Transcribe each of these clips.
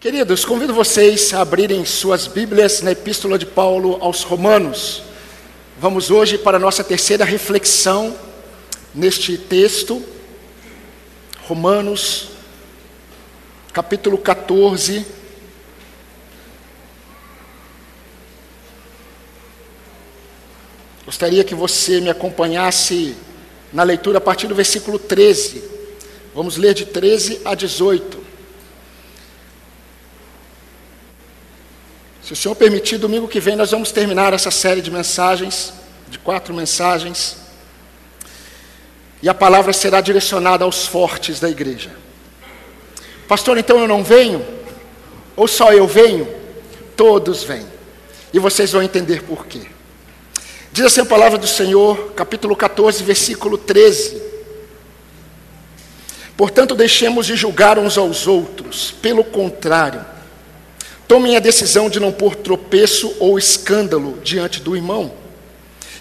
Queridos, convido vocês a abrirem suas Bíblias na Epístola de Paulo aos Romanos. Vamos hoje para a nossa terceira reflexão neste texto, Romanos, capítulo 14. Gostaria que você me acompanhasse na leitura a partir do versículo 13. Vamos ler de 13 a 18. Se o Senhor permitir, domingo que vem nós vamos terminar essa série de mensagens, de quatro mensagens. E a palavra será direcionada aos fortes da igreja. Pastor, então eu não venho? Ou só eu venho? Todos vêm. E vocês vão entender por quê. Diz assim a palavra do Senhor, capítulo 14, versículo 13. Portanto, deixemos de julgar uns aos outros, pelo contrário, Tomem a decisão de não pôr tropeço ou escândalo diante do irmão.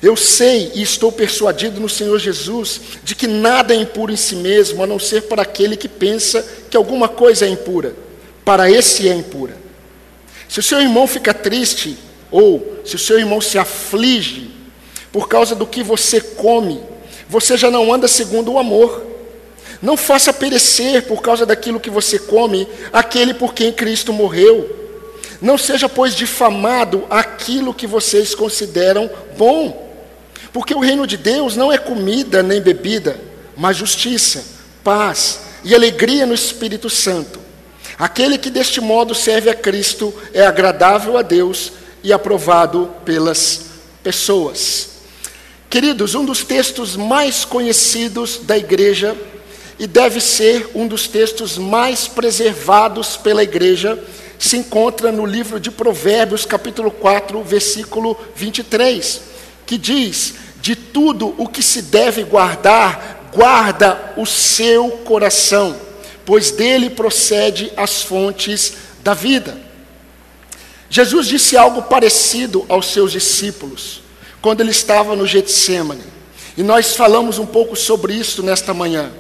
Eu sei e estou persuadido no Senhor Jesus de que nada é impuro em si mesmo, a não ser para aquele que pensa que alguma coisa é impura. Para esse é impura. Se o seu irmão fica triste, ou se o seu irmão se aflige por causa do que você come, você já não anda segundo o amor. Não faça perecer por causa daquilo que você come aquele por quem Cristo morreu. Não seja, pois, difamado aquilo que vocês consideram bom, porque o reino de Deus não é comida nem bebida, mas justiça, paz e alegria no Espírito Santo. Aquele que deste modo serve a Cristo é agradável a Deus e aprovado pelas pessoas. Queridos, um dos textos mais conhecidos da igreja e deve ser um dos textos mais preservados pela igreja se encontra no livro de Provérbios, capítulo 4, versículo 23, que diz: De tudo o que se deve guardar, guarda o seu coração, pois dele procede as fontes da vida. Jesus disse algo parecido aos seus discípulos, quando ele estava no Getsemane. E nós falamos um pouco sobre isso nesta manhã.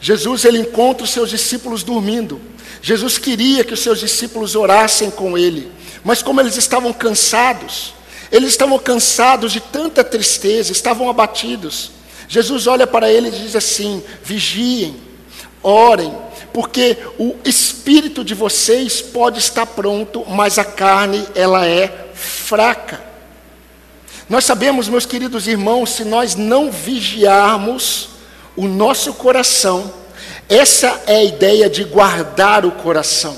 Jesus ele encontra os seus discípulos dormindo. Jesus queria que os seus discípulos orassem com ele, mas como eles estavam cansados, eles estavam cansados de tanta tristeza, estavam abatidos. Jesus olha para eles e diz assim: vigiem, orem, porque o espírito de vocês pode estar pronto, mas a carne ela é fraca. Nós sabemos, meus queridos irmãos, se nós não vigiarmos o nosso coração, essa é a ideia de guardar o coração.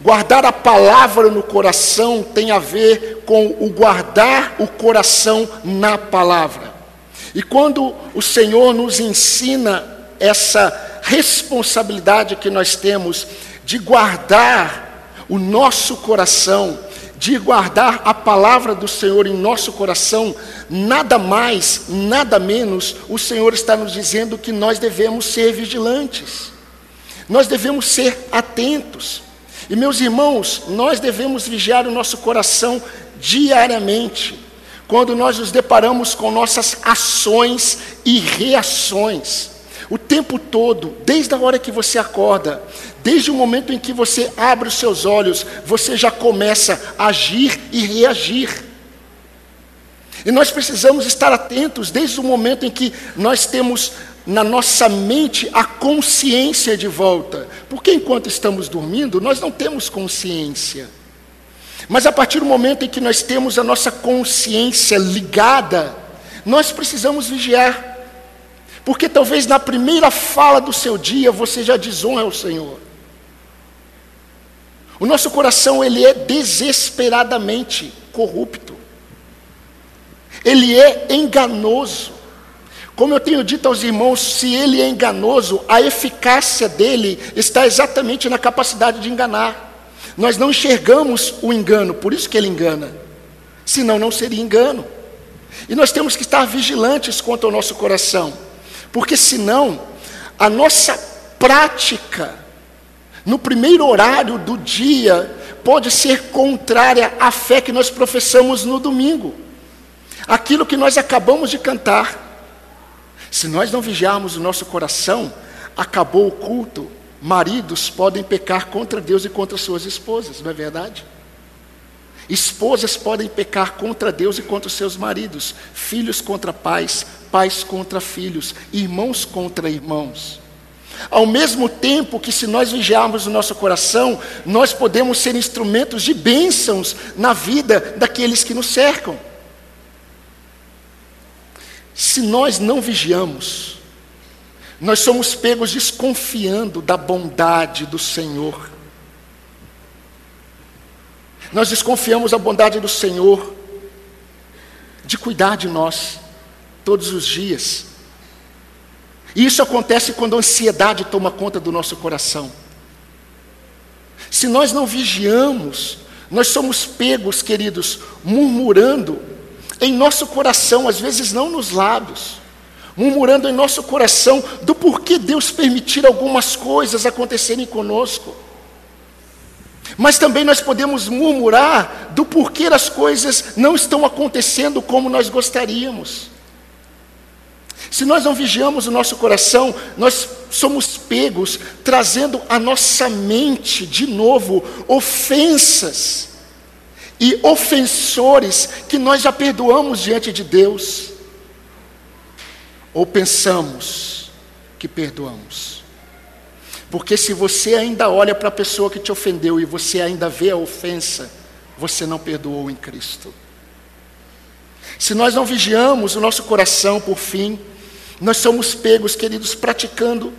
Guardar a palavra no coração tem a ver com o guardar o coração na palavra. E quando o Senhor nos ensina essa responsabilidade que nós temos de guardar o nosso coração, de guardar a palavra do Senhor em nosso coração, nada mais, nada menos, o Senhor está nos dizendo que nós devemos ser vigilantes, nós devemos ser atentos. E meus irmãos, nós devemos vigiar o nosso coração diariamente, quando nós nos deparamos com nossas ações e reações. O tempo todo, desde a hora que você acorda, desde o momento em que você abre os seus olhos, você já começa a agir e reagir. E nós precisamos estar atentos desde o momento em que nós temos na nossa mente a consciência de volta. Porque enquanto estamos dormindo, nós não temos consciência. Mas a partir do momento em que nós temos a nossa consciência ligada, nós precisamos vigiar. Porque talvez na primeira fala do seu dia você já desonra o Senhor. O nosso coração ele é desesperadamente corrupto. Ele é enganoso. Como eu tenho dito aos irmãos, se ele é enganoso, a eficácia dele está exatamente na capacidade de enganar. Nós não enxergamos o engano, por isso que ele engana. Senão não seria engano. E nós temos que estar vigilantes quanto ao nosso coração, porque senão a nossa prática no primeiro horário do dia pode ser contrária à fé que nós professamos no domingo aquilo que nós acabamos de cantar. Se nós não vigiarmos o nosso coração, acabou o culto, maridos podem pecar contra Deus e contra suas esposas, não é verdade? Esposas podem pecar contra Deus e contra os seus maridos, filhos contra pais, pais contra filhos, irmãos contra irmãos. Ao mesmo tempo que, se nós vigiarmos o nosso coração, nós podemos ser instrumentos de bênçãos na vida daqueles que nos cercam. Se nós não vigiamos, nós somos pegos desconfiando da bondade do Senhor. Nós desconfiamos da bondade do Senhor de cuidar de nós todos os dias. E isso acontece quando a ansiedade toma conta do nosso coração. Se nós não vigiamos, nós somos pegos, queridos, murmurando em nosso coração, às vezes não nos lábios, murmurando em nosso coração do porquê Deus permitir algumas coisas acontecerem conosco. Mas também nós podemos murmurar do porquê as coisas não estão acontecendo como nós gostaríamos. Se nós não vigiamos o nosso coração, nós somos pegos trazendo à nossa mente de novo ofensas e ofensores que nós já perdoamos diante de Deus. Ou pensamos que perdoamos. Porque se você ainda olha para a pessoa que te ofendeu e você ainda vê a ofensa, você não perdoou em Cristo. Se nós não vigiamos o nosso coração, por fim, nós somos pegos, queridos, praticando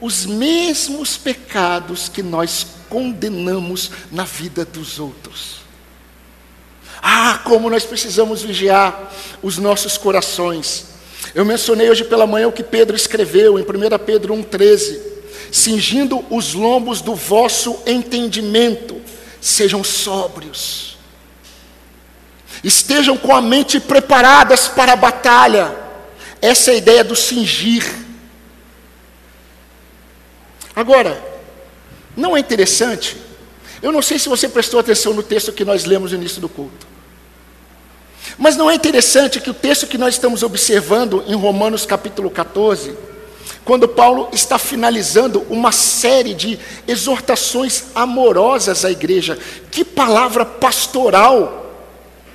os mesmos pecados que nós condenamos na vida dos outros. Ah, como nós precisamos vigiar os nossos corações. Eu mencionei hoje pela manhã o que Pedro escreveu em 1 Pedro 1,13: cingindo os lombos do vosso entendimento, sejam sóbrios, estejam com a mente preparadas para a batalha essa é a ideia do cingir. Agora, não é interessante? Eu não sei se você prestou atenção no texto que nós lemos no início do culto. Mas não é interessante que o texto que nós estamos observando em Romanos capítulo 14, quando Paulo está finalizando uma série de exortações amorosas à igreja, que palavra pastoral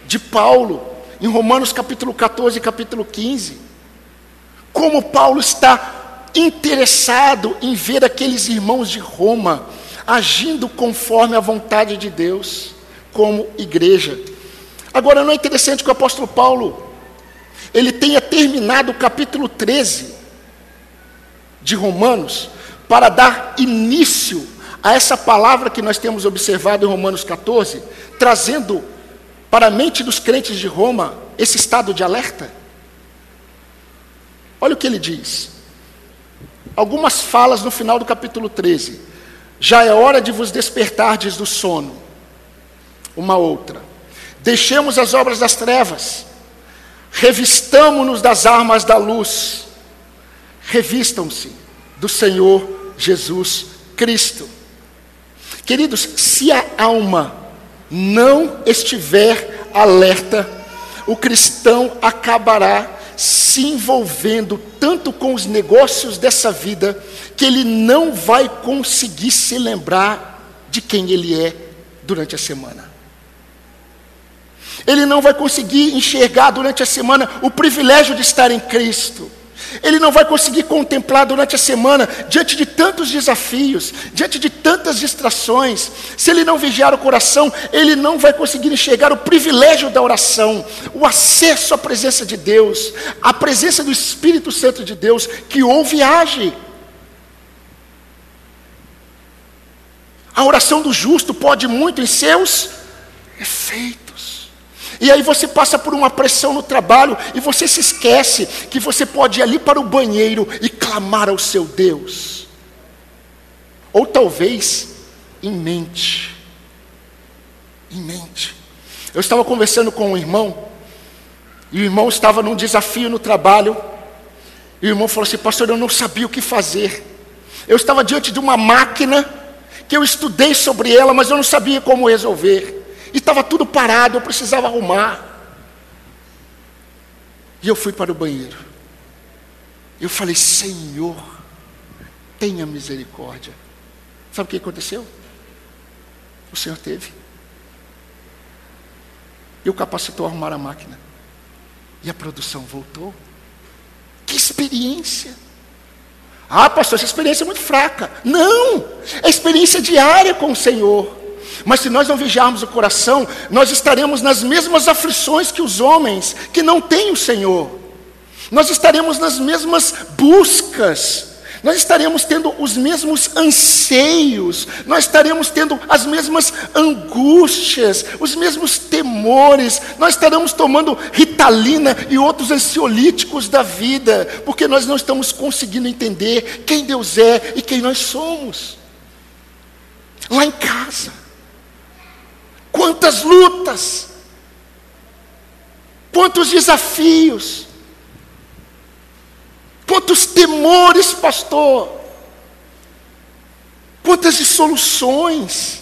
de Paulo, em Romanos capítulo 14 e capítulo 15. Como Paulo está interessado em ver aqueles irmãos de Roma agindo conforme a vontade de Deus, como igreja. Agora, não é interessante que o apóstolo Paulo, ele tenha terminado o capítulo 13 de Romanos, para dar início a essa palavra que nós temos observado em Romanos 14, trazendo para a mente dos crentes de Roma esse estado de alerta? Olha o que ele diz. Algumas falas no final do capítulo 13. Já é hora de vos despertardes do sono. Uma outra. Deixemos as obras das trevas. Revistamo-nos das armas da luz. Revistam-se do Senhor Jesus Cristo. Queridos, se a alma não estiver alerta, o cristão acabará se envolvendo tanto com os negócios dessa vida, que ele não vai conseguir se lembrar de quem ele é durante a semana. Ele não vai conseguir enxergar durante a semana o privilégio de estar em Cristo. Ele não vai conseguir contemplar durante a semana, diante de tantos desafios, diante de tantas distrações. Se ele não vigiar o coração, ele não vai conseguir enxergar o privilégio da oração, o acesso à presença de Deus, a presença do Espírito Santo de Deus que ouve e age. A oração do justo pode muito em seus efeitos. E aí você passa por uma pressão no trabalho e você se esquece que você pode ir ali para o banheiro e clamar ao seu Deus. Ou talvez em mente. Em mente. Eu estava conversando com um irmão, e o irmão estava num desafio no trabalho, e o irmão falou assim: Pastor, eu não sabia o que fazer. Eu estava diante de uma máquina que eu estudei sobre ela, mas eu não sabia como resolver. E estava tudo parado, eu precisava arrumar. E eu fui para o banheiro. Eu falei: Senhor, tenha misericórdia. Sabe o que aconteceu? O Senhor teve. E o capacitou a arrumar a máquina. E a produção voltou. Que experiência! Ah, pastor, essa experiência é muito fraca. Não! É experiência diária com o Senhor. Mas se nós não vigiarmos o coração, nós estaremos nas mesmas aflições que os homens que não têm o Senhor. Nós estaremos nas mesmas buscas nós estaremos tendo os mesmos anseios, nós estaremos tendo as mesmas angústias, os mesmos temores, nós estaremos tomando ritalina e outros ansiolíticos da vida, porque nós não estamos conseguindo entender quem Deus é e quem nós somos. Lá em casa, quantas lutas, quantos desafios, Quantos temores, pastor. Quantas dissoluções.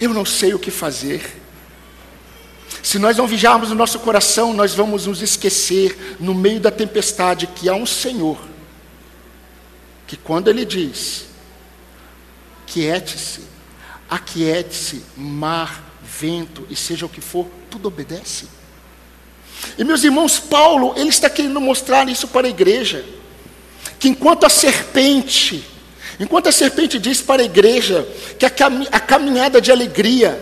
Eu não sei o que fazer. Se nós não vigiarmos o nosso coração, nós vamos nos esquecer, no meio da tempestade, que há um Senhor, que quando Ele diz, quiete-se, aquiete-se, mar, vento, e seja o que for, tudo obedece. E meus irmãos, Paulo, ele está querendo mostrar isso para a igreja. Que enquanto a serpente, enquanto a serpente diz para a igreja que a, a caminhada de alegria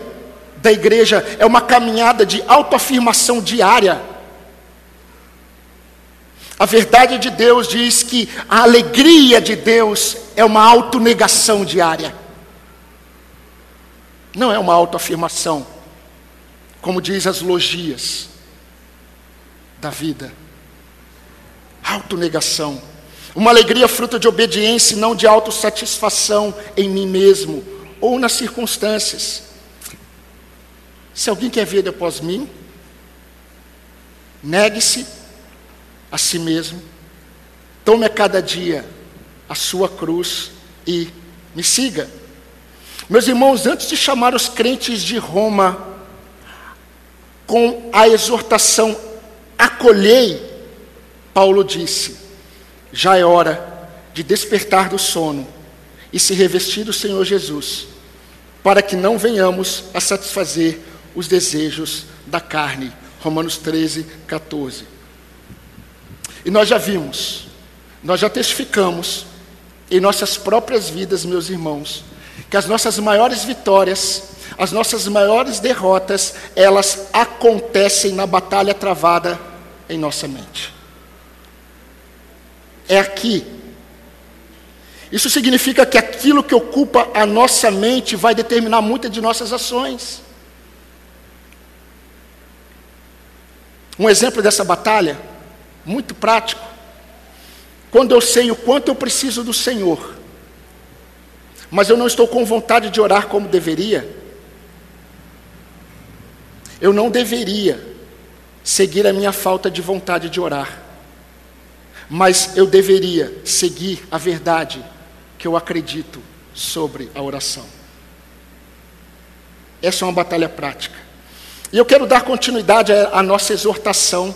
da igreja é uma caminhada de autoafirmação diária, a verdade de Deus diz que a alegria de Deus é uma autonegação diária. Não é uma autoafirmação, como diz as logias da vida. Autonegação. Uma alegria fruto de obediência e não de autossatisfação em mim mesmo ou nas circunstâncias. Se alguém quer vir após mim, negue-se a si mesmo, tome a cada dia a sua cruz e me siga. Meus irmãos, antes de chamar os crentes de Roma com a exortação acolhei, Paulo disse: já é hora de despertar do sono e se revestir do Senhor Jesus, para que não venhamos a satisfazer os desejos da carne. Romanos 13, 14. E nós já vimos, nós já testificamos em nossas próprias vidas, meus irmãos, que as nossas maiores vitórias, as nossas maiores derrotas, elas acontecem na batalha travada em nossa mente. É aqui. Isso significa que aquilo que ocupa a nossa mente vai determinar muitas de nossas ações. Um exemplo dessa batalha, muito prático. Quando eu sei o quanto eu preciso do Senhor, mas eu não estou com vontade de orar como deveria, eu não deveria seguir a minha falta de vontade de orar, mas eu deveria seguir a verdade que eu acredito sobre a oração. Essa é uma batalha prática. E eu quero dar continuidade à nossa exortação,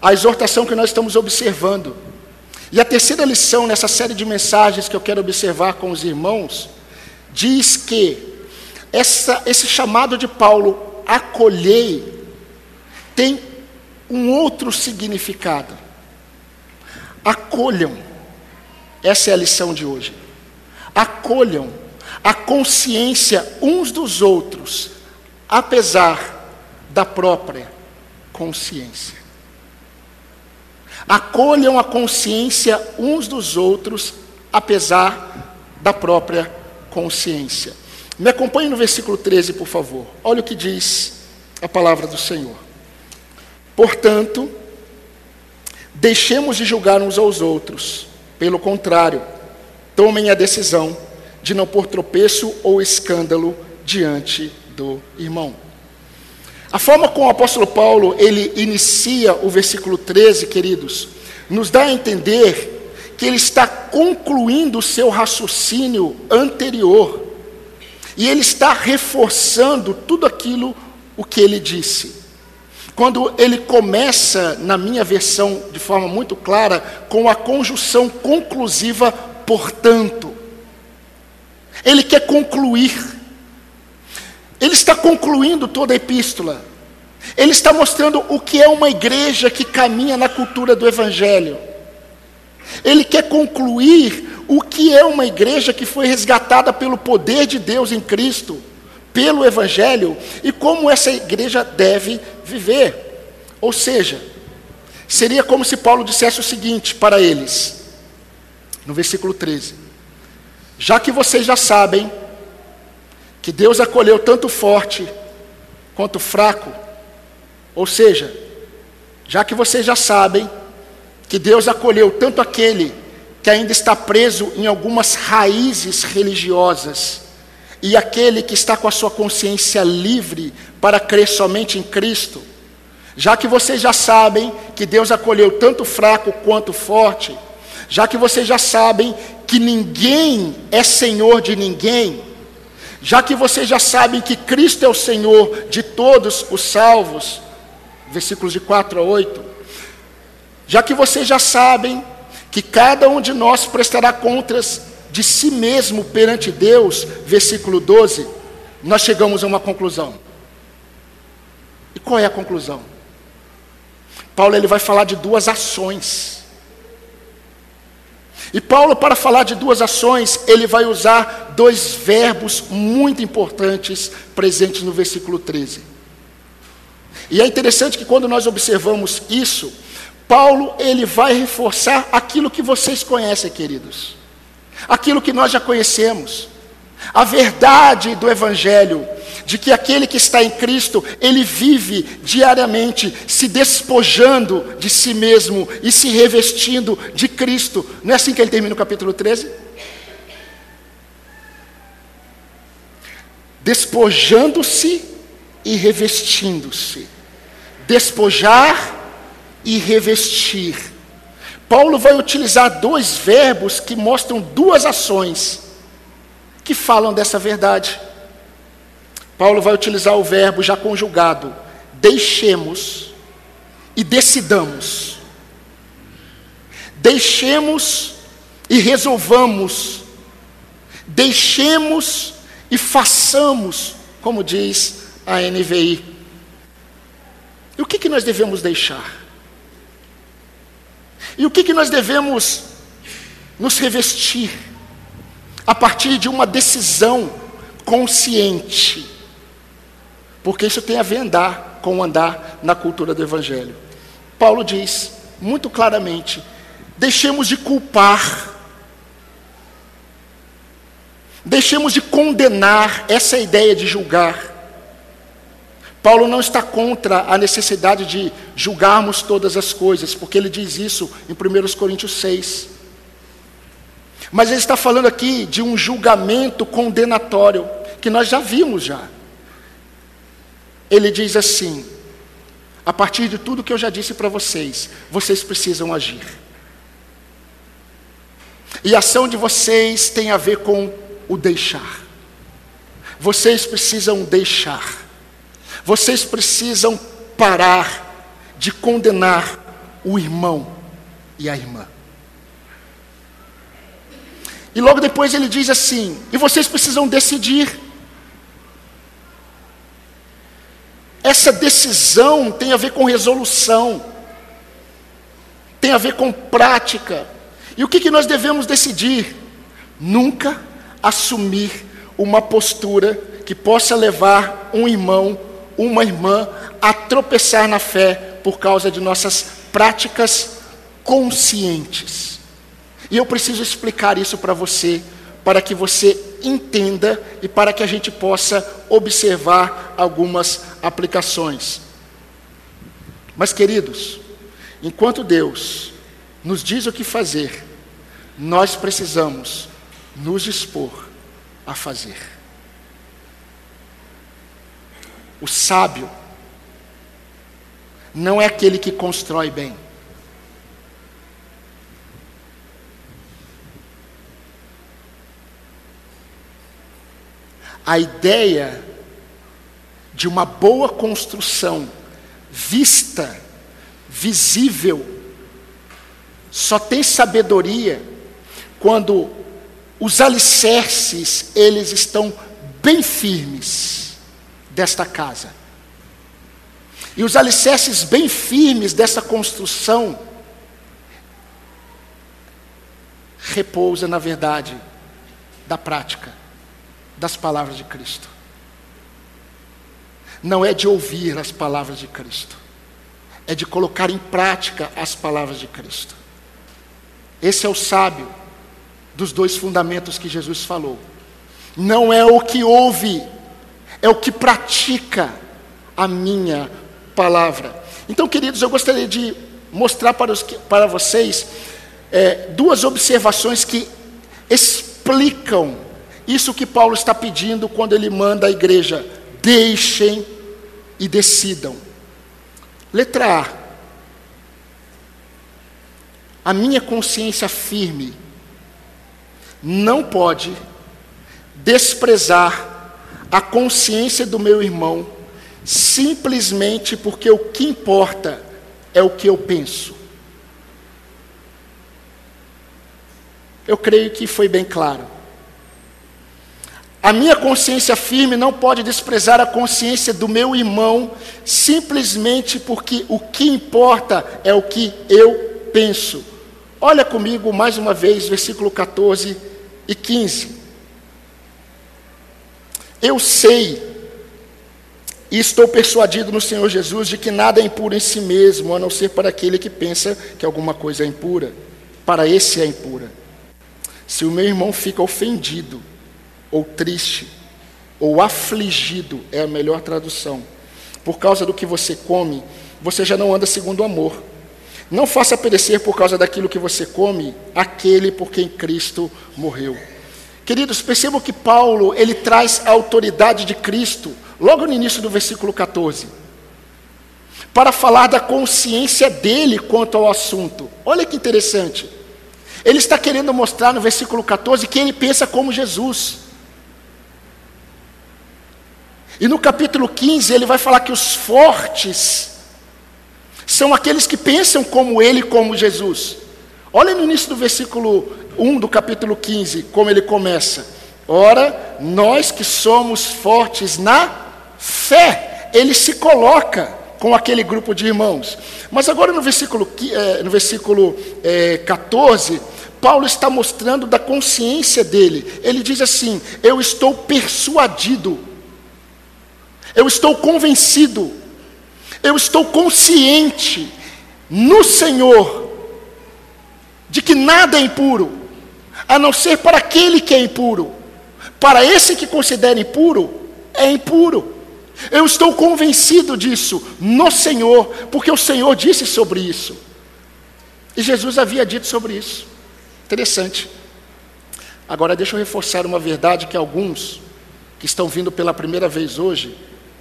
à exortação que nós estamos observando. E a terceira lição nessa série de mensagens que eu quero observar com os irmãos, diz que essa, esse chamado de Paulo, acolhei, tem um outro significado. Acolham, essa é a lição de hoje. Acolham a consciência uns dos outros, apesar da própria consciência. Acolham a consciência uns dos outros, apesar da própria consciência. Me acompanhe no versículo 13, por favor. Olha o que diz a palavra do Senhor. Portanto, deixemos de julgar uns aos outros. Pelo contrário, tomem a decisão de não pôr tropeço ou escândalo diante do irmão. A forma como o apóstolo Paulo ele inicia o versículo 13, queridos, nos dá a entender que ele está concluindo o seu raciocínio anterior. E ele está reforçando tudo aquilo o que ele disse. Quando ele começa, na minha versão, de forma muito clara, com a conjunção conclusiva, portanto. Ele quer concluir. Ele está concluindo toda a epístola. Ele está mostrando o que é uma igreja que caminha na cultura do Evangelho. Ele quer concluir o que é uma igreja que foi resgatada pelo poder de Deus em Cristo, pelo Evangelho, e como essa igreja deve viver. Ou seja, seria como se Paulo dissesse o seguinte para eles, no versículo 13: Já que vocês já sabem que Deus acolheu tanto forte quanto fraco, ou seja, já que vocês já sabem que Deus acolheu tanto aquele que ainda está preso em algumas raízes religiosas, e aquele que está com a sua consciência livre para crer somente em Cristo, já que vocês já sabem que Deus acolheu tanto fraco quanto forte, já que vocês já sabem que ninguém é senhor de ninguém, já que vocês já sabem que Cristo é o Senhor de todos os salvos, versículos de 4 a 8. Já que vocês já sabem que cada um de nós prestará contas de si mesmo perante Deus, versículo 12, nós chegamos a uma conclusão. E qual é a conclusão? Paulo ele vai falar de duas ações. E Paulo, para falar de duas ações, ele vai usar dois verbos muito importantes presentes no versículo 13. E é interessante que quando nós observamos isso, Paulo ele vai reforçar aquilo que vocês conhecem, queridos. Aquilo que nós já conhecemos. A verdade do evangelho de que aquele que está em Cristo, ele vive diariamente se despojando de si mesmo e se revestindo de Cristo. Não é assim que ele termina o capítulo 13? Despojando-se e revestindo-se despojar e revestir. Paulo vai utilizar dois verbos que mostram duas ações que falam dessa verdade. Paulo vai utilizar o verbo já conjugado, deixemos e decidamos. Deixemos e resolvamos. Deixemos e façamos, como diz a NVI. E o que, que nós devemos deixar? E o que, que nós devemos nos revestir? A partir de uma decisão consciente. Porque isso tem a ver andar com andar na cultura do Evangelho. Paulo diz muito claramente: deixemos de culpar, deixemos de condenar essa ideia de julgar. Paulo não está contra a necessidade de julgarmos todas as coisas, porque ele diz isso em 1 Coríntios 6. Mas ele está falando aqui de um julgamento condenatório, que nós já vimos já. Ele diz assim: a partir de tudo que eu já disse para vocês, vocês precisam agir. E a ação de vocês tem a ver com o deixar. Vocês precisam deixar. Vocês precisam parar de condenar o irmão e a irmã. E logo depois ele diz assim: e vocês precisam decidir. Essa decisão tem a ver com resolução, tem a ver com prática. E o que, que nós devemos decidir? Nunca assumir uma postura que possa levar um irmão uma irmã a tropeçar na fé por causa de nossas práticas conscientes. E eu preciso explicar isso para você, para que você entenda e para que a gente possa observar algumas aplicações. Mas, queridos, enquanto Deus nos diz o que fazer, nós precisamos nos dispor a fazer. O sábio não é aquele que constrói bem. A ideia de uma boa construção, vista, visível, só tem sabedoria quando os alicerces, eles estão bem firmes desta casa. E os alicerces bem firmes dessa construção repousa na verdade da prática das palavras de Cristo. Não é de ouvir as palavras de Cristo, é de colocar em prática as palavras de Cristo. Esse é o sábio dos dois fundamentos que Jesus falou. Não é o que ouve, é o que pratica a minha palavra. Então, queridos, eu gostaria de mostrar para, os, para vocês é, duas observações que explicam isso que Paulo está pedindo quando ele manda a igreja: deixem e decidam. Letra A. A minha consciência firme não pode desprezar a consciência do meu irmão simplesmente porque o que importa é o que eu penso. Eu creio que foi bem claro. A minha consciência firme não pode desprezar a consciência do meu irmão, simplesmente porque o que importa é o que eu penso. Olha comigo mais uma vez, versículo 14 e 15. Eu sei e estou persuadido no Senhor Jesus de que nada é impuro em si mesmo, a não ser para aquele que pensa que alguma coisa é impura. Para esse é impura. Se o meu irmão fica ofendido, ou triste, ou afligido, é a melhor tradução, por causa do que você come, você já não anda segundo o amor. Não faça perecer por causa daquilo que você come aquele por quem Cristo morreu. Queridos, percebam que Paulo, ele traz a autoridade de Cristo, logo no início do versículo 14, para falar da consciência dele quanto ao assunto. Olha que interessante. Ele está querendo mostrar no versículo 14 que ele pensa como Jesus. E no capítulo 15 ele vai falar que os fortes são aqueles que pensam como ele, como Jesus. Olha no início do versículo 1 do capítulo 15, como ele começa. Ora, nós que somos fortes na fé, ele se coloca com aquele grupo de irmãos. Mas agora no versículo, eh, no versículo 14, eh, Paulo está mostrando da consciência dele. Ele diz assim: Eu estou persuadido, eu estou convencido, eu estou consciente no Senhor de que nada é impuro, a não ser para aquele que é impuro. Para esse que considera impuro, é impuro. Eu estou convencido disso no Senhor, porque o Senhor disse sobre isso. E Jesus havia dito sobre isso. Interessante. Agora deixa eu reforçar uma verdade que alguns que estão vindo pela primeira vez hoje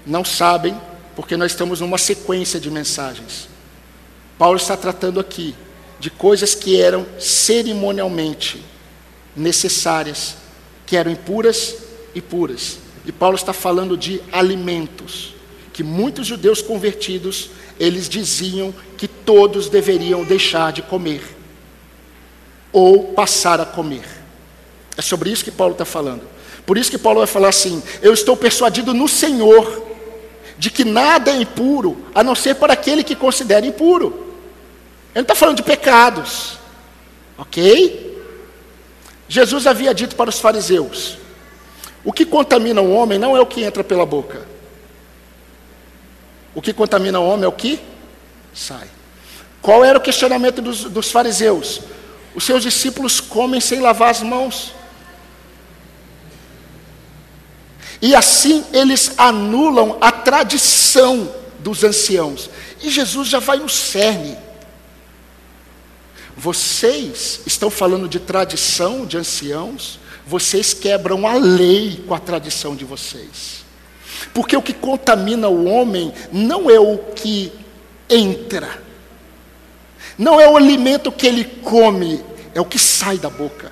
não sabem, porque nós estamos numa sequência de mensagens. Paulo está tratando aqui de coisas que eram cerimonialmente necessárias, que eram impuras e puras. E Paulo está falando de alimentos, que muitos judeus convertidos, eles diziam que todos deveriam deixar de comer, ou passar a comer. É sobre isso que Paulo está falando. Por isso que Paulo vai falar assim: Eu estou persuadido no Senhor, de que nada é impuro, a não ser para aquele que considera impuro. Ele não está falando de pecados, ok? Jesus havia dito para os fariseus: o que contamina o homem não é o que entra pela boca. O que contamina o homem é o que sai. Qual era o questionamento dos, dos fariseus? Os seus discípulos comem sem lavar as mãos. E assim eles anulam a tradição dos anciãos. E Jesus já vai no cerne. Vocês estão falando de tradição de anciãos, vocês quebram a lei com a tradição de vocês. Porque o que contamina o homem não é o que entra, não é o alimento que ele come, é o que sai da boca.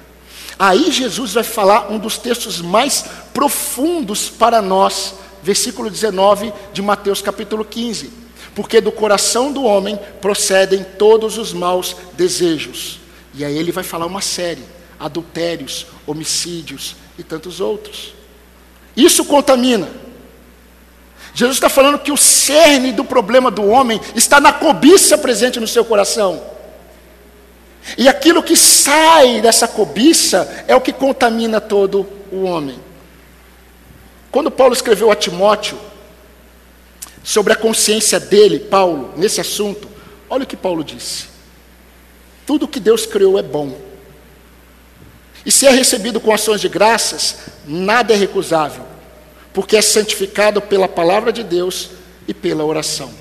Aí Jesus vai falar um dos textos mais profundos para nós, versículo 19 de Mateus capítulo 15. Porque do coração do homem procedem todos os maus desejos. E aí ele vai falar uma série adultérios, homicídios e tantos outros. Isso contamina. Jesus está falando que o cerne do problema do homem está na cobiça presente no seu coração. E aquilo que sai dessa cobiça é o que contamina todo o homem. Quando Paulo escreveu a Timóteo sobre a consciência dele, Paulo, nesse assunto, olha o que Paulo disse: Tudo que Deus criou é bom. E se é recebido com ações de graças, nada é recusável, porque é santificado pela palavra de Deus e pela oração.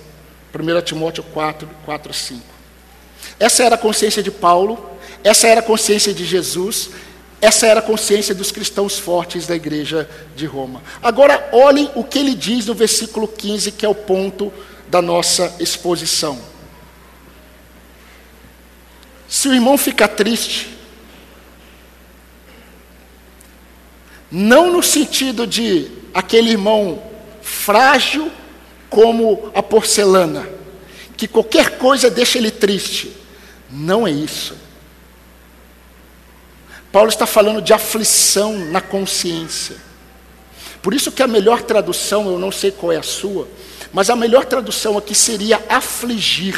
1 Timóteo 4, 4 5. Essa era a consciência de Paulo, essa era a consciência de Jesus, essa era a consciência dos cristãos fortes da igreja de Roma. Agora, olhem o que ele diz no versículo 15, que é o ponto da nossa exposição. Se o irmão fica triste, não no sentido de aquele irmão frágil como a porcelana, que qualquer coisa deixa ele triste. Não é isso. Paulo está falando de aflição na consciência. Por isso que a melhor tradução, eu não sei qual é a sua, mas a melhor tradução aqui seria afligir.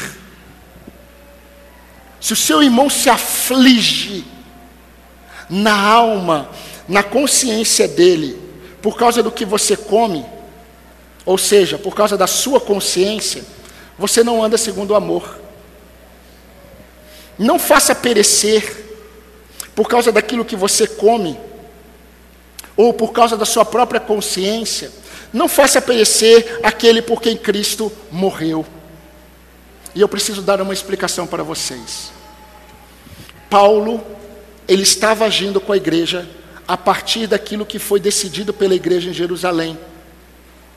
Se o seu irmão se aflige na alma, na consciência dele, por causa do que você come, ou seja, por causa da sua consciência, você não anda segundo o amor. Não faça perecer por causa daquilo que você come, ou por causa da sua própria consciência, não faça perecer aquele por quem Cristo morreu. E eu preciso dar uma explicação para vocês. Paulo, ele estava agindo com a igreja a partir daquilo que foi decidido pela igreja em Jerusalém,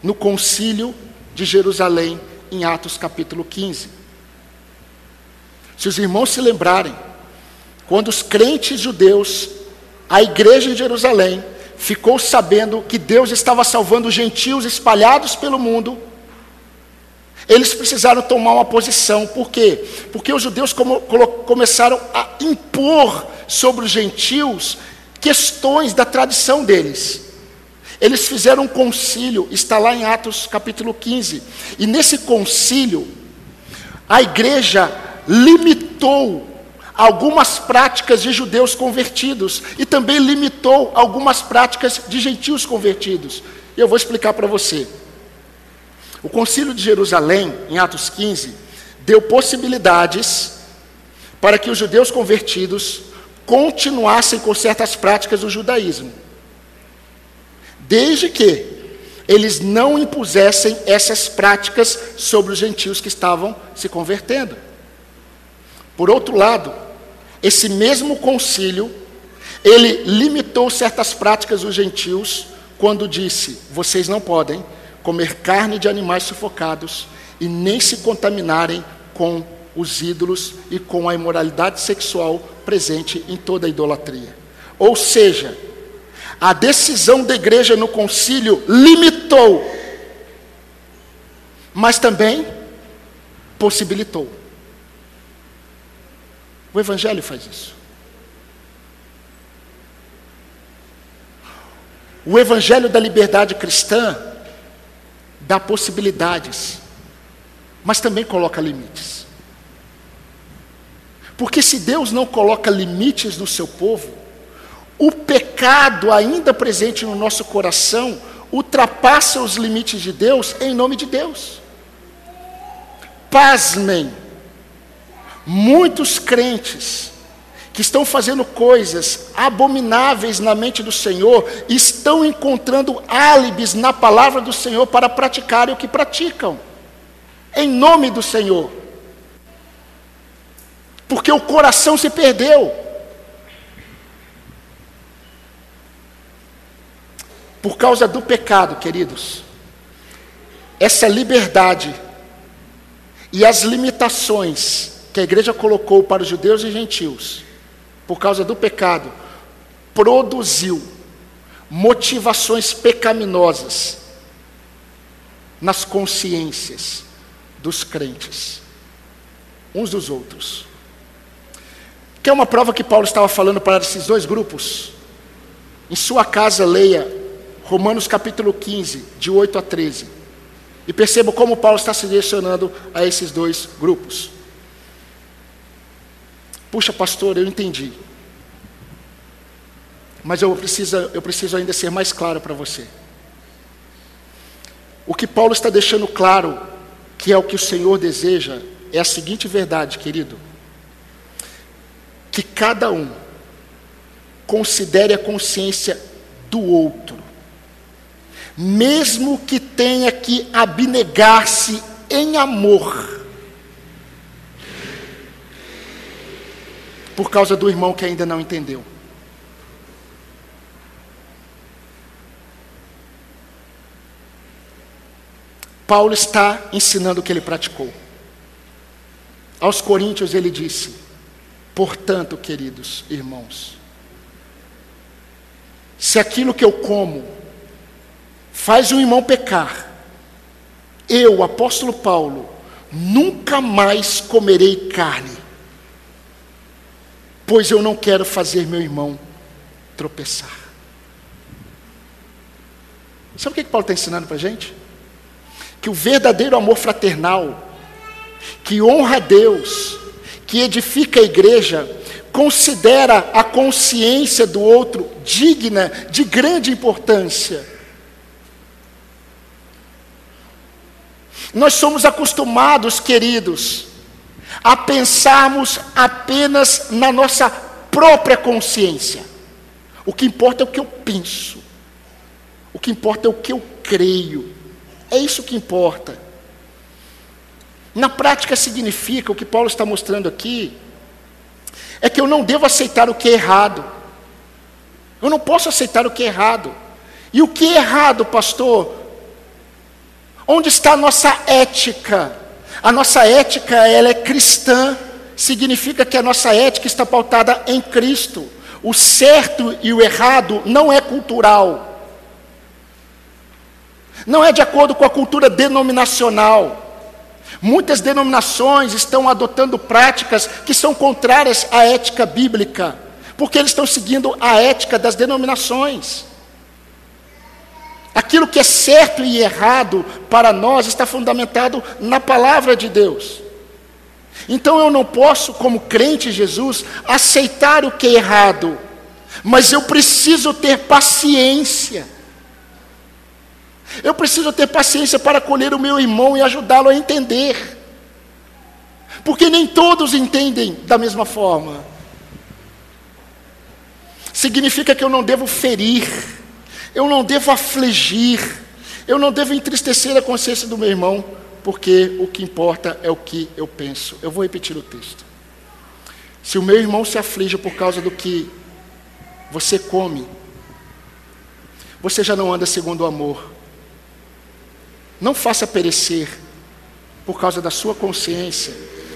no concílio de Jerusalém, em Atos capítulo 15. Se os irmãos se lembrarem, quando os crentes judeus, a igreja em Jerusalém, ficou sabendo que Deus estava salvando os gentios espalhados pelo mundo, eles precisaram tomar uma posição. Por quê? Porque os judeus como, começaram a impor sobre os gentios questões da tradição deles. Eles fizeram um concílio, está lá em Atos capítulo 15. E nesse concílio, a igreja limitou algumas práticas de judeus convertidos e também limitou algumas práticas de gentios convertidos. E eu vou explicar para você. O Concílio de Jerusalém, em Atos 15, deu possibilidades para que os judeus convertidos continuassem com certas práticas do judaísmo, desde que eles não impusessem essas práticas sobre os gentios que estavam se convertendo. Por outro lado, esse mesmo concílio, ele limitou certas práticas dos gentios quando disse: vocês não podem comer carne de animais sufocados e nem se contaminarem com os ídolos e com a imoralidade sexual presente em toda a idolatria. Ou seja, a decisão da igreja no concílio limitou, mas também possibilitou. O Evangelho faz isso. O Evangelho da liberdade cristã dá possibilidades, mas também coloca limites. Porque se Deus não coloca limites no seu povo, o pecado ainda presente no nosso coração ultrapassa os limites de Deus em nome de Deus. Pasmem, Muitos crentes que estão fazendo coisas abomináveis na mente do Senhor, estão encontrando álibis na palavra do Senhor para praticarem o que praticam, em nome do Senhor, porque o coração se perdeu. Por causa do pecado, queridos, essa liberdade e as limitações que a igreja colocou para os judeus e gentios, por causa do pecado, produziu motivações pecaminosas nas consciências dos crentes, uns dos outros. Quer uma prova que Paulo estava falando para esses dois grupos? Em sua casa, leia Romanos capítulo 15, de 8 a 13. E perceba como Paulo está se direcionando a esses dois grupos. Puxa, pastor, eu entendi. Mas eu preciso, eu preciso ainda ser mais claro para você. O que Paulo está deixando claro, que é o que o Senhor deseja, é a seguinte verdade, querido: que cada um considere a consciência do outro, mesmo que tenha que abnegar-se em amor, por causa do irmão que ainda não entendeu. Paulo está ensinando o que ele praticou. Aos Coríntios ele disse: Portanto, queridos irmãos, se aquilo que eu como faz um irmão pecar, eu, apóstolo Paulo, nunca mais comerei carne, pois eu não quero fazer meu irmão tropeçar. Sabe o que Paulo está ensinando para a gente? que o verdadeiro amor fraternal, que honra a Deus, que edifica a igreja, considera a consciência do outro digna de grande importância. Nós somos acostumados, queridos, a pensarmos apenas na nossa própria consciência. O que importa é o que eu penso, o que importa é o que eu creio. É isso que importa. Na prática significa, o que Paulo está mostrando aqui, é que eu não devo aceitar o que é errado. Eu não posso aceitar o que é errado. E o que é errado, pastor? Onde está a nossa ética? A nossa ética, ela é cristã. Significa que a nossa ética está pautada em Cristo. O certo e o errado não é cultural. Não é de acordo com a cultura denominacional. Muitas denominações estão adotando práticas que são contrárias à ética bíblica, porque eles estão seguindo a ética das denominações. Aquilo que é certo e errado para nós está fundamentado na palavra de Deus. Então eu não posso, como crente Jesus, aceitar o que é errado, mas eu preciso ter paciência eu preciso ter paciência para acolher o meu irmão e ajudá-lo a entender. Porque nem todos entendem da mesma forma. Significa que eu não devo ferir, eu não devo afligir, eu não devo entristecer a consciência do meu irmão, porque o que importa é o que eu penso. Eu vou repetir o texto. Se o meu irmão se aflige por causa do que você come, você já não anda segundo o amor, não faça perecer, por causa da sua consciência,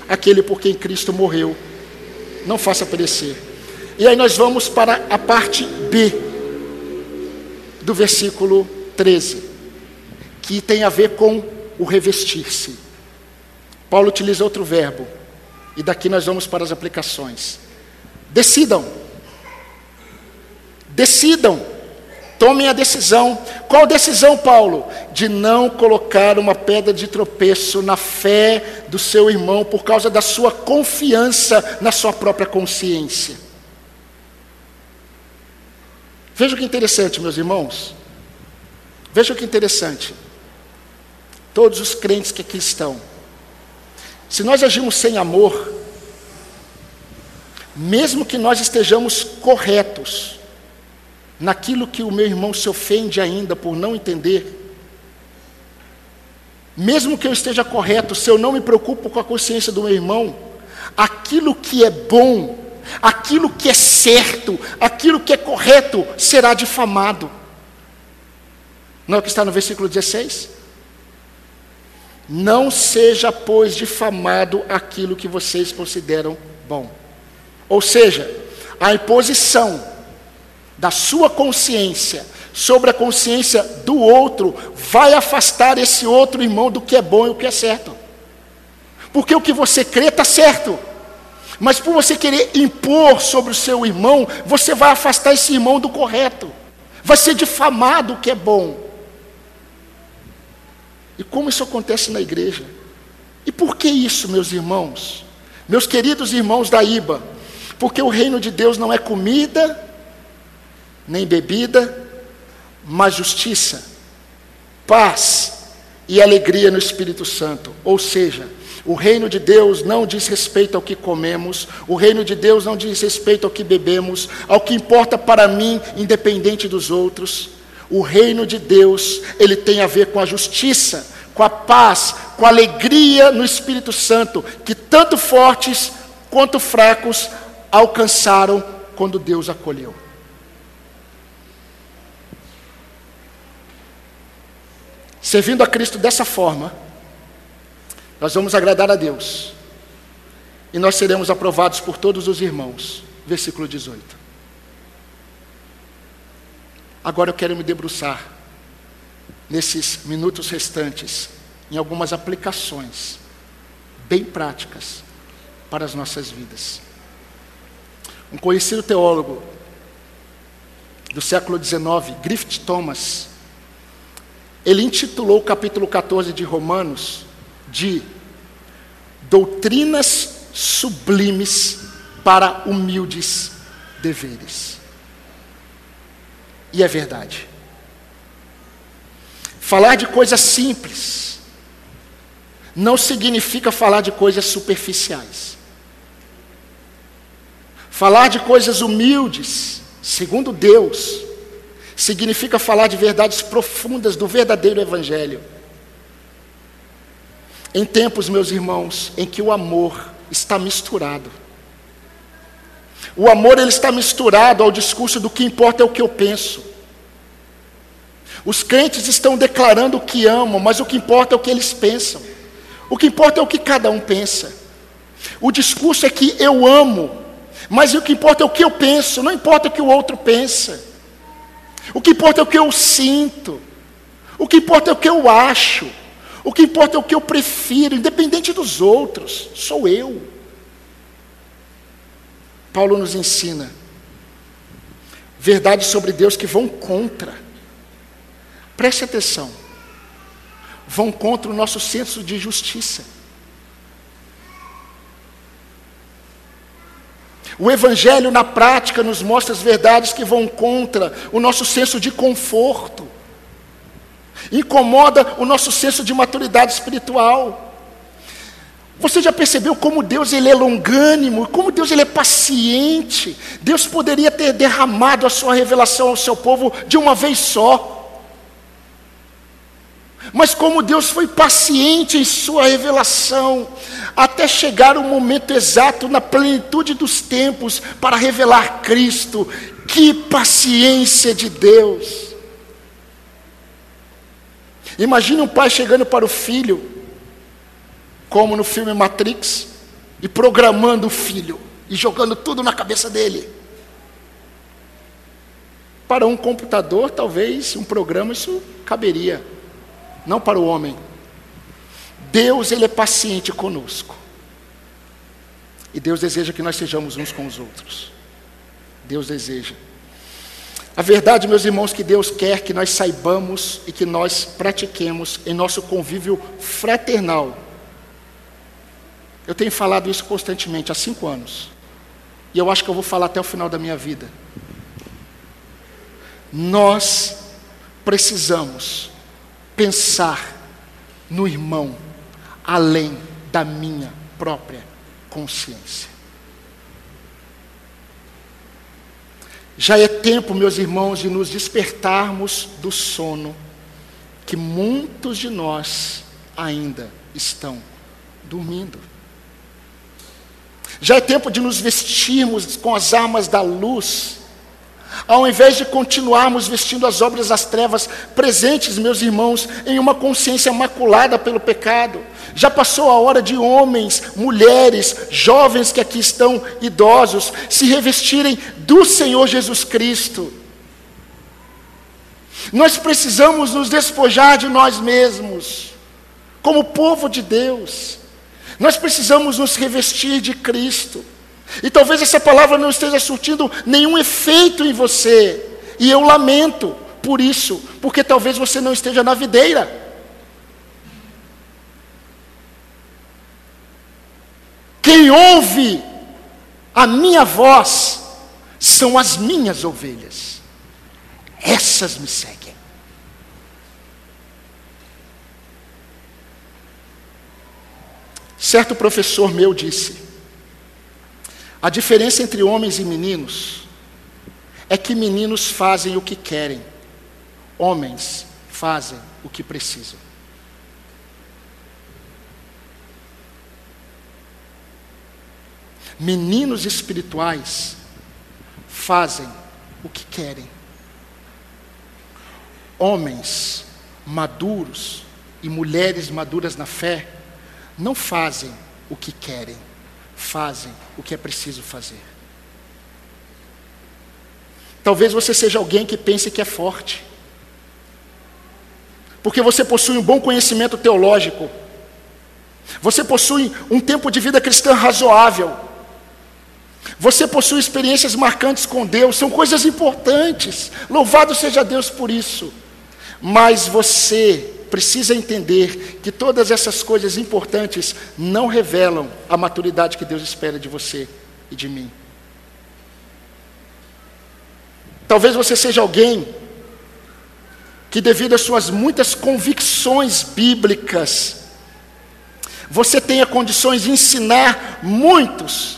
aquele por quem Cristo morreu. Não faça perecer. E aí nós vamos para a parte B do versículo 13, que tem a ver com o revestir-se. Paulo utiliza outro verbo, e daqui nós vamos para as aplicações. Decidam. Decidam Tomem a decisão. Qual decisão, Paulo? De não colocar uma pedra de tropeço na fé do seu irmão por causa da sua confiança na sua própria consciência. Veja que interessante, meus irmãos. Veja que interessante. Todos os crentes que aqui estão. Se nós agimos sem amor, mesmo que nós estejamos corretos, naquilo que o meu irmão se ofende ainda por não entender, mesmo que eu esteja correto, se eu não me preocupo com a consciência do meu irmão, aquilo que é bom, aquilo que é certo, aquilo que é correto será difamado. Não é o que está no versículo 16? Não seja, pois, difamado aquilo que vocês consideram bom. Ou seja, a imposição da sua consciência sobre a consciência do outro vai afastar esse outro irmão do que é bom e o que é certo. Porque o que você crê está certo. Mas por você querer impor sobre o seu irmão, você vai afastar esse irmão do correto. Vai ser difamado o que é bom. E como isso acontece na igreja? E por que isso, meus irmãos? Meus queridos irmãos da IBA, porque o reino de Deus não é comida, nem bebida, mas justiça, paz e alegria no Espírito Santo. Ou seja, o reino de Deus não diz respeito ao que comemos, o reino de Deus não diz respeito ao que bebemos, ao que importa para mim, independente dos outros. O reino de Deus, ele tem a ver com a justiça, com a paz, com a alegria no Espírito Santo, que tanto fortes quanto fracos alcançaram quando Deus acolheu. Servindo a Cristo dessa forma, nós vamos agradar a Deus. E nós seremos aprovados por todos os irmãos. Versículo 18. Agora eu quero me debruçar nesses minutos restantes em algumas aplicações bem práticas para as nossas vidas. Um conhecido teólogo do século XIX, Griffith Thomas, ele intitulou o capítulo 14 de Romanos de Doutrinas Sublimes para Humildes Deveres. E é verdade. Falar de coisas simples não significa falar de coisas superficiais. Falar de coisas humildes, segundo Deus, significa falar de verdades profundas do verdadeiro Evangelho. Em tempos, meus irmãos, em que o amor está misturado. O amor ele está misturado ao discurso do que importa é o que eu penso. Os crentes estão declarando que amam, mas o que importa é o que eles pensam. O que importa é o que cada um pensa. O discurso é que eu amo, mas o que importa é o que eu penso, não importa o que o outro pensa. O que importa é o que eu sinto. O que importa é o que eu acho. O que importa é o que eu prefiro, independente dos outros, sou eu. Paulo nos ensina verdades sobre Deus que vão contra. Preste atenção. Vão contra o nosso senso de justiça. O Evangelho, na prática, nos mostra as verdades que vão contra o nosso senso de conforto incomoda o nosso senso de maturidade espiritual. Você já percebeu como Deus ele é longânimo, como Deus ele é paciente? Deus poderia ter derramado a sua revelação ao seu povo de uma vez só. Mas como Deus foi paciente em sua revelação, até chegar o momento exato na plenitude dos tempos para revelar Cristo. Que paciência de Deus! Imagine um pai chegando para o filho, como no filme Matrix, e programando o filho e jogando tudo na cabeça dele. Para um computador, talvez um programa isso caberia, não para o homem. Deus ele é paciente conosco. E Deus deseja que nós sejamos uns com os outros. Deus deseja. A verdade, meus irmãos, que Deus quer que nós saibamos e que nós pratiquemos em nosso convívio fraternal. Eu tenho falado isso constantemente há cinco anos. E eu acho que eu vou falar até o final da minha vida. Nós precisamos pensar no irmão além da minha própria consciência. Já é tempo, meus irmãos, de nos despertarmos do sono que muitos de nós ainda estão dormindo. Já é tempo de nos vestirmos com as armas da luz ao invés de continuarmos vestindo as obras das trevas presentes, meus irmãos, em uma consciência maculada pelo pecado. Já passou a hora de homens, mulheres, jovens que aqui estão, idosos, se revestirem do Senhor Jesus Cristo. Nós precisamos nos despojar de nós mesmos, como povo de Deus. Nós precisamos nos revestir de Cristo. E talvez essa palavra não esteja surtindo nenhum efeito em você. E eu lamento por isso, porque talvez você não esteja na videira. Quem ouve a minha voz são as minhas ovelhas. Essas me seguem. Certo professor meu disse: a diferença entre homens e meninos é que meninos fazem o que querem, homens fazem o que precisam. Meninos espirituais fazem o que querem. Homens maduros e mulheres maduras na fé não fazem o que querem, fazem o que é preciso fazer. Talvez você seja alguém que pense que é forte, porque você possui um bom conhecimento teológico, você possui um tempo de vida cristã razoável, você possui experiências marcantes com Deus, são coisas importantes. Louvado seja Deus por isso. Mas você precisa entender que todas essas coisas importantes não revelam a maturidade que Deus espera de você e de mim. Talvez você seja alguém que, devido às suas muitas convicções bíblicas, você tenha condições de ensinar muitos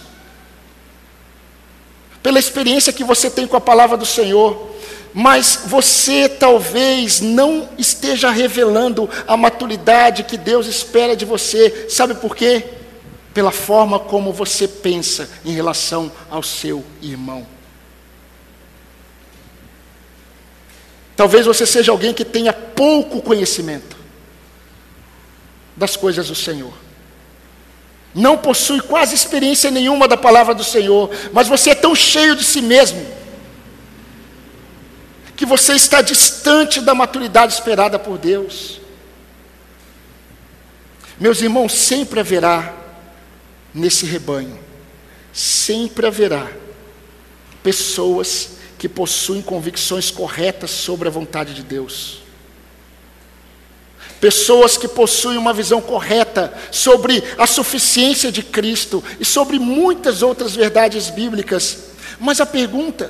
pela experiência que você tem com a palavra do Senhor, mas você talvez não esteja revelando a maturidade que Deus espera de você. Sabe por quê? Pela forma como você pensa em relação ao seu irmão. Talvez você seja alguém que tenha pouco conhecimento das coisas do Senhor não possui quase experiência nenhuma da palavra do Senhor, mas você é tão cheio de si mesmo, que você está distante da maturidade esperada por Deus. Meus irmãos, sempre haverá nesse rebanho, sempre haverá pessoas que possuem convicções corretas sobre a vontade de Deus. Pessoas que possuem uma visão correta sobre a suficiência de Cristo e sobre muitas outras verdades bíblicas. Mas a pergunta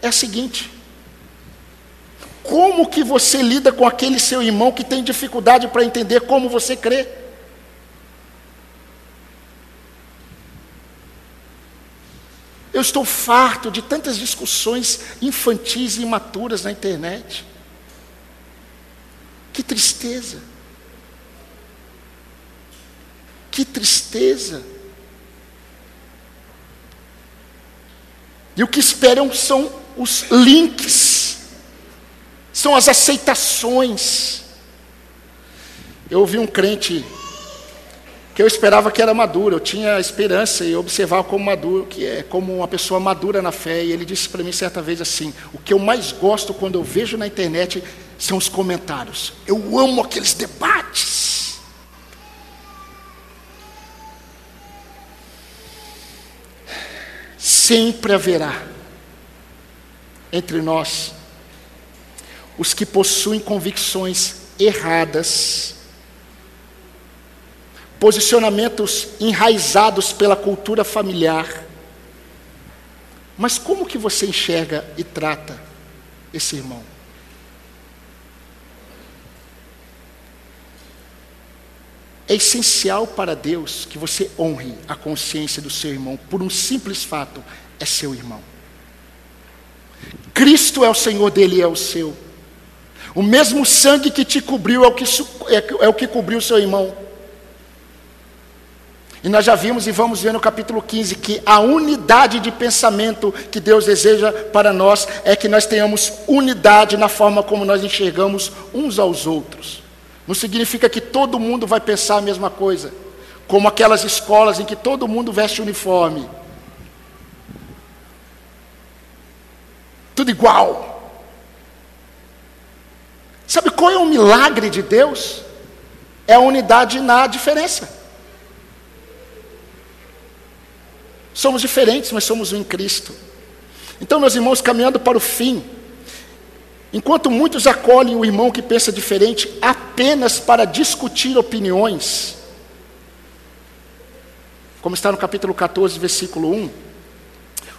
é a seguinte: como que você lida com aquele seu irmão que tem dificuldade para entender como você crê? Eu estou farto de tantas discussões infantis e imaturas na internet. Que tristeza. Que tristeza. E o que esperam são os links, são as aceitações. Eu ouvi um crente que eu esperava que era maduro, eu tinha esperança e observava como maduro, que é como uma pessoa madura na fé, e ele disse para mim certa vez assim: "O que eu mais gosto quando eu vejo na internet são os comentários. Eu amo aqueles debates. Sempre haverá entre nós os que possuem convicções erradas, posicionamentos enraizados pela cultura familiar. Mas como que você enxerga e trata esse irmão? É essencial para Deus que você honre a consciência do seu irmão, por um simples fato: é seu irmão. Cristo é o Senhor dele e é o seu. O mesmo sangue que te cobriu é o que, é, é o que cobriu seu irmão. E nós já vimos e vamos ver no capítulo 15 que a unidade de pensamento que Deus deseja para nós é que nós tenhamos unidade na forma como nós enxergamos uns aos outros. Não significa que todo mundo vai pensar a mesma coisa, como aquelas escolas em que todo mundo veste uniforme. Tudo igual. Sabe qual é o milagre de Deus? É a unidade na diferença. Somos diferentes, mas somos um em Cristo. Então, meus irmãos, caminhando para o fim, enquanto muitos acolhem o irmão que pensa diferente apenas para discutir opiniões, como está no capítulo 14, versículo 1,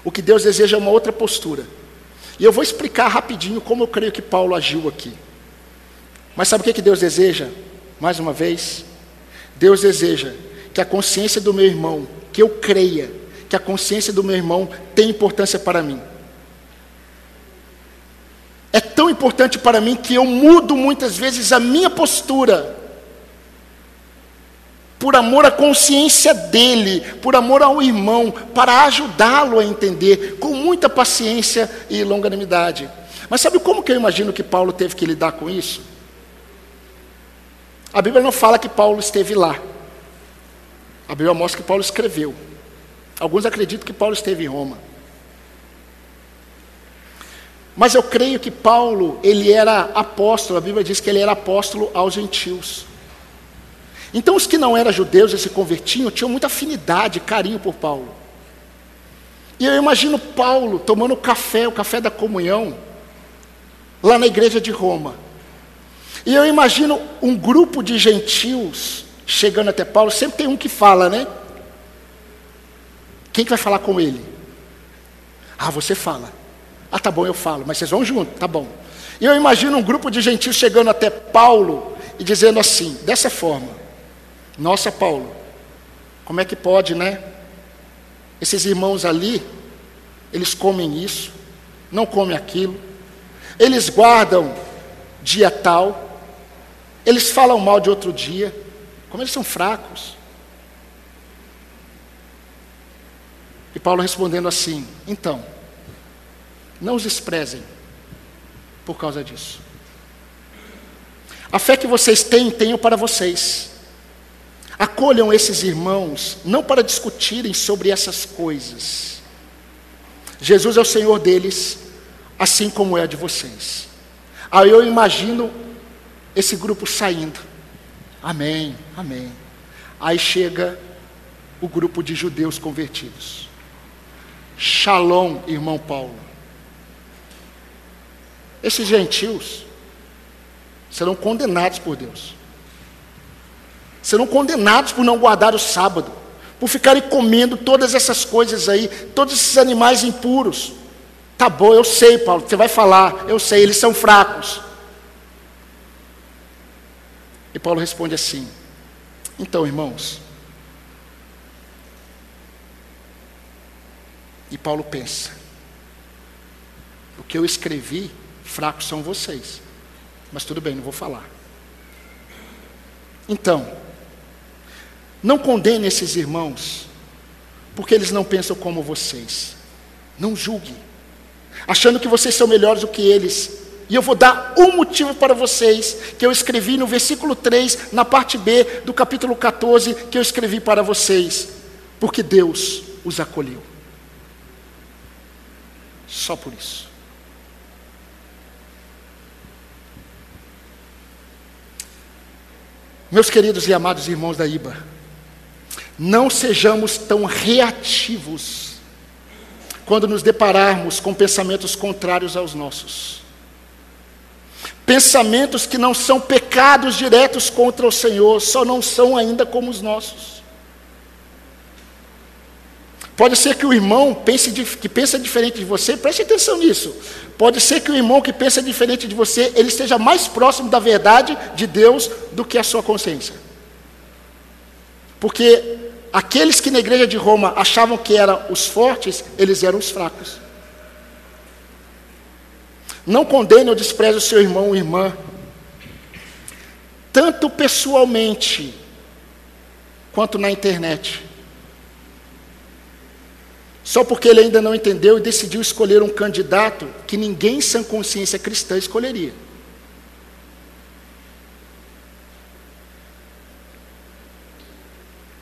o que Deus deseja é uma outra postura. E eu vou explicar rapidinho como eu creio que Paulo agiu aqui. Mas sabe o que Deus deseja? Mais uma vez, Deus deseja que a consciência do meu irmão, que eu creia que a consciência do meu irmão tem importância para mim. É tão importante para mim que eu mudo muitas vezes a minha postura, por amor à consciência dele, por amor ao irmão, para ajudá-lo a entender, com muita paciência e longanimidade. Mas sabe como que eu imagino que Paulo teve que lidar com isso? A Bíblia não fala que Paulo esteve lá. A Bíblia mostra que Paulo escreveu. Alguns acreditam que Paulo esteve em Roma. Mas eu creio que Paulo, ele era apóstolo, a Bíblia diz que ele era apóstolo aos gentios. Então os que não eram judeus e se convertiam tinham muita afinidade, carinho por Paulo. E eu imagino Paulo tomando café, o café da comunhão, lá na igreja de Roma. E eu imagino um grupo de gentios chegando até Paulo, sempre tem um que fala, né? Quem que vai falar com ele? Ah, você fala. Ah, tá bom, eu falo, mas vocês vão junto, tá bom. E eu imagino um grupo de gentios chegando até Paulo e dizendo assim, dessa forma: Nossa, Paulo, como é que pode, né? Esses irmãos ali, eles comem isso, não comem aquilo, eles guardam dia tal, eles falam mal de outro dia, como eles são fracos. E Paulo respondendo assim: então, não os desprezem por causa disso. A fé que vocês têm, tenham para vocês. Acolham esses irmãos, não para discutirem sobre essas coisas. Jesus é o Senhor deles, assim como é de vocês. Aí eu imagino esse grupo saindo. Amém, amém. Aí chega o grupo de judeus convertidos. Shalom, irmão Paulo. Esses gentios serão condenados por Deus. Serão condenados por não guardar o sábado, por ficarem comendo todas essas coisas aí, todos esses animais impuros. Tá bom, eu sei, Paulo, você vai falar, eu sei, eles são fracos. E Paulo responde assim: Então, irmãos, E Paulo pensa: o que eu escrevi, fracos são vocês. Mas tudo bem, não vou falar. Então, não condene esses irmãos, porque eles não pensam como vocês. Não julgue, achando que vocês são melhores do que eles. E eu vou dar um motivo para vocês, que eu escrevi no versículo 3, na parte B do capítulo 14, que eu escrevi para vocês. Porque Deus os acolheu. Só por isso. Meus queridos e amados irmãos da IBA, não sejamos tão reativos quando nos depararmos com pensamentos contrários aos nossos. Pensamentos que não são pecados diretos contra o Senhor, só não são ainda como os nossos. Pode ser que o irmão pense que pensa diferente de você, preste atenção nisso. Pode ser que o irmão que pensa diferente de você, ele esteja mais próximo da verdade de Deus do que a sua consciência. Porque aqueles que na igreja de Roma achavam que eram os fortes, eles eram os fracos. Não condene ou despreze o seu irmão ou irmã, tanto pessoalmente quanto na internet. Só porque ele ainda não entendeu e decidiu escolher um candidato que ninguém sem consciência cristã escolheria.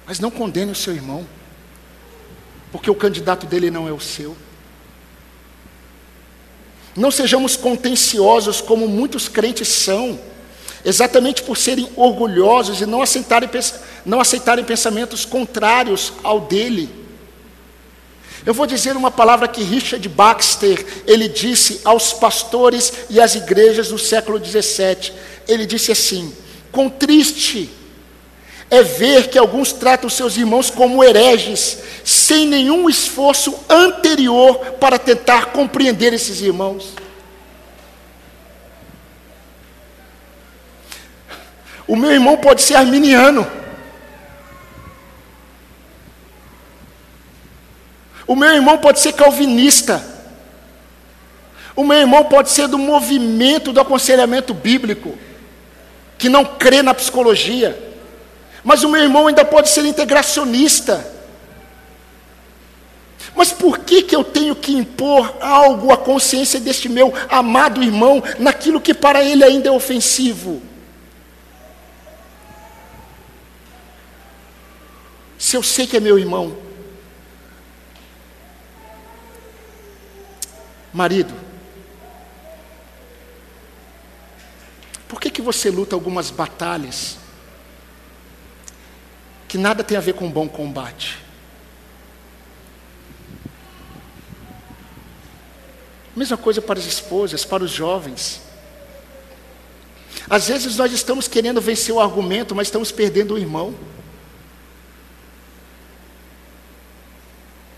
Mas não condene o seu irmão, porque o candidato dele não é o seu. Não sejamos contenciosos como muitos crentes são, exatamente por serem orgulhosos e não aceitarem, não aceitarem pensamentos contrários ao dele. Eu vou dizer uma palavra que Richard Baxter, ele disse aos pastores e às igrejas no século 17. Ele disse assim: "Com triste é ver que alguns tratam seus irmãos como hereges, sem nenhum esforço anterior para tentar compreender esses irmãos. O meu irmão pode ser arminiano. O meu irmão pode ser calvinista. O meu irmão pode ser do movimento do aconselhamento bíblico, que não crê na psicologia. Mas o meu irmão ainda pode ser integracionista. Mas por que, que eu tenho que impor algo à consciência deste meu amado irmão naquilo que para ele ainda é ofensivo? Se eu sei que é meu irmão, marido, por que, que você luta algumas batalhas que nada tem a ver com bom combate. Mesma coisa para as esposas, para os jovens. Às vezes nós estamos querendo vencer o argumento, mas estamos perdendo o irmão.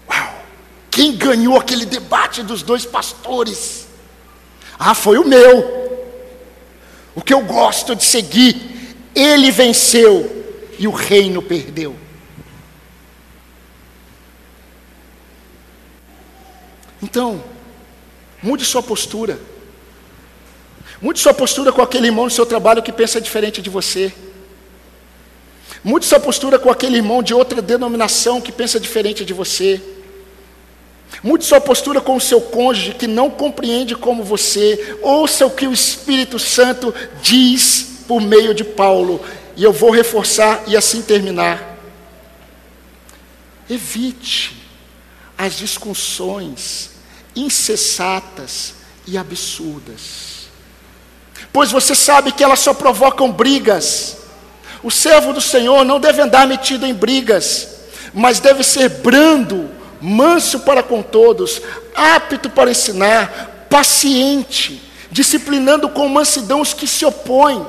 Uau! Quem ganhou aquele debate dos dois pastores? Ah, foi o meu. O que eu gosto de seguir. Ele venceu e o reino perdeu. Então, mude sua postura. Mude sua postura com aquele irmão no seu trabalho que pensa diferente de você. Mude sua postura com aquele irmão de outra denominação que pensa diferente de você. Mude sua postura com o seu cônjuge que não compreende como você. Ouça o que o Espírito Santo diz por meio de Paulo. E eu vou reforçar e assim terminar. Evite as discussões incessatas e absurdas, pois você sabe que elas só provocam brigas. O servo do Senhor não deve andar metido em brigas, mas deve ser brando, manso para com todos, apto para ensinar, paciente, disciplinando com mansidão os que se opõem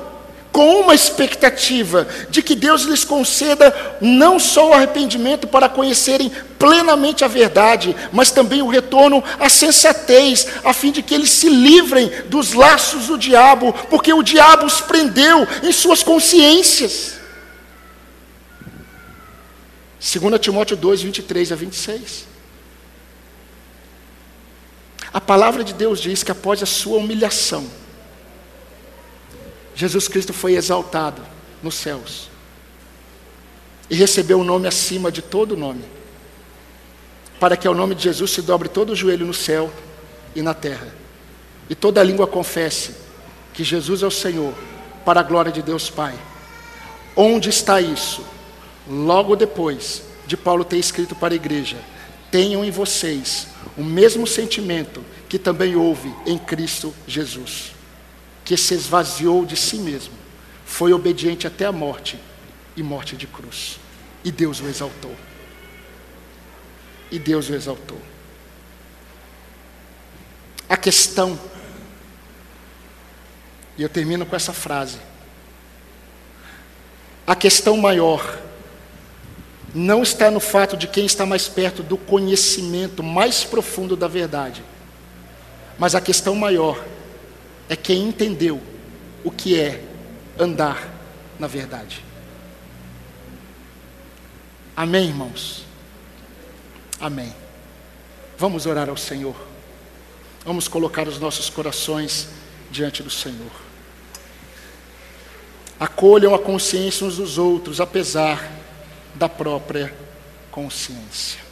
com uma expectativa de que Deus lhes conceda não só o arrependimento para conhecerem plenamente a verdade, mas também o retorno à sensatez, a fim de que eles se livrem dos laços do diabo, porque o diabo os prendeu em suas consciências. 2 Timóteo 2, 23 a 26. A palavra de Deus diz que após a sua humilhação, Jesus Cristo foi exaltado nos céus e recebeu o um nome acima de todo nome, para que ao nome de Jesus se dobre todo o joelho no céu e na terra, e toda língua confesse que Jesus é o Senhor, para a glória de Deus Pai. Onde está isso? Logo depois de Paulo ter escrito para a igreja: tenham em vocês o mesmo sentimento que também houve em Cristo Jesus que se esvaziou de si mesmo, foi obediente até a morte e morte de cruz. E Deus o exaltou. E Deus o exaltou. A questão, e eu termino com essa frase: a questão maior não está no fato de quem está mais perto do conhecimento mais profundo da verdade, mas a questão maior é quem entendeu o que é andar na verdade. Amém, irmãos? Amém. Vamos orar ao Senhor. Vamos colocar os nossos corações diante do Senhor. Acolham a consciência uns dos outros, apesar da própria consciência.